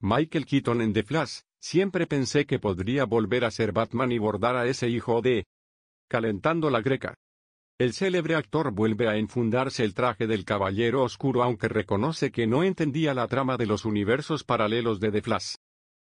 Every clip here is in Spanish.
Michael Keaton en The Flash, siempre pensé que podría volver a ser Batman y bordar a ese hijo de... Calentando la greca. El célebre actor vuelve a enfundarse el traje del Caballero Oscuro aunque reconoce que no entendía la trama de los universos paralelos de The Flash.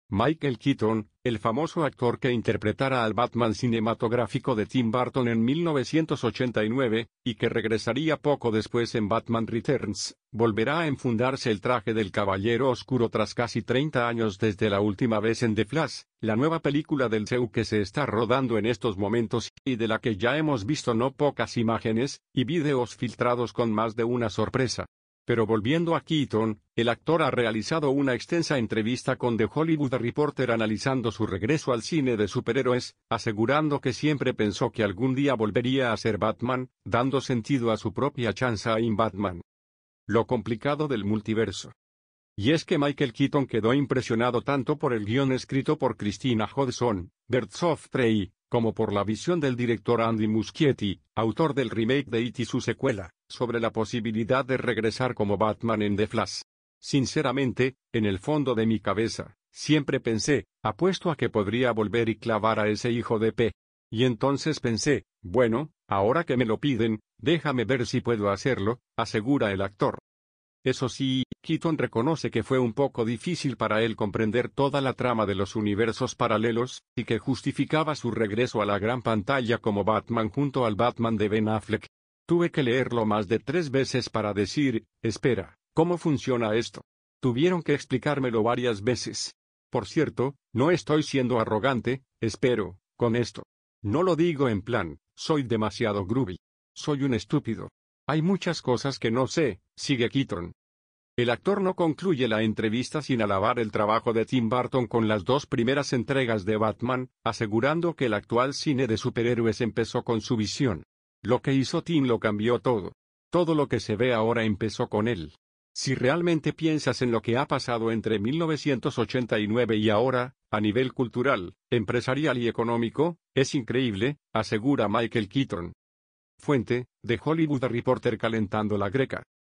Michael Keaton, el famoso actor que interpretara al Batman cinematográfico de Tim Burton en 1989, y que regresaría poco después en Batman Returns, volverá a enfundarse el traje del Caballero Oscuro tras casi 30 años desde la última vez en The Flash, la nueva película del CEU que se está rodando en estos momentos y de la que ya hemos visto no pocas imágenes y videos filtrados con más de una sorpresa. Pero volviendo a Keaton, el actor ha realizado una extensa entrevista con The Hollywood Reporter analizando su regreso al cine de superhéroes, asegurando que siempre pensó que algún día volvería a ser Batman, dando sentido a su propia chanza en Batman. Lo complicado del multiverso. Y es que Michael Keaton quedó impresionado tanto por el guion escrito por Christina Hodgson, Bertsoft Prey, como por la visión del director Andy Muschietti, autor del remake de It y su secuela, sobre la posibilidad de regresar como Batman en The Flash. Sinceramente, en el fondo de mi cabeza, siempre pensé, apuesto a que podría volver y clavar a ese hijo de P. Y entonces pensé, bueno, ahora que me lo piden, déjame ver si puedo hacerlo, asegura el actor. Eso sí, Keaton reconoce que fue un poco difícil para él comprender toda la trama de los universos paralelos, y que justificaba su regreso a la gran pantalla como Batman junto al Batman de Ben Affleck. Tuve que leerlo más de tres veces para decir, espera, ¿cómo funciona esto? Tuvieron que explicármelo varias veces. Por cierto, no estoy siendo arrogante, espero, con esto. No lo digo en plan, soy demasiado groovy. Soy un estúpido. Hay muchas cosas que no sé, sigue Keaton. El actor no concluye la entrevista sin alabar el trabajo de Tim Burton con las dos primeras entregas de Batman, asegurando que el actual cine de superhéroes empezó con su visión. Lo que hizo Tim lo cambió todo. Todo lo que se ve ahora empezó con él. Si realmente piensas en lo que ha pasado entre 1989 y ahora, a nivel cultural, empresarial y económico, es increíble, asegura Michael Keaton. Fuente, de Hollywood Reporter calentando la greca.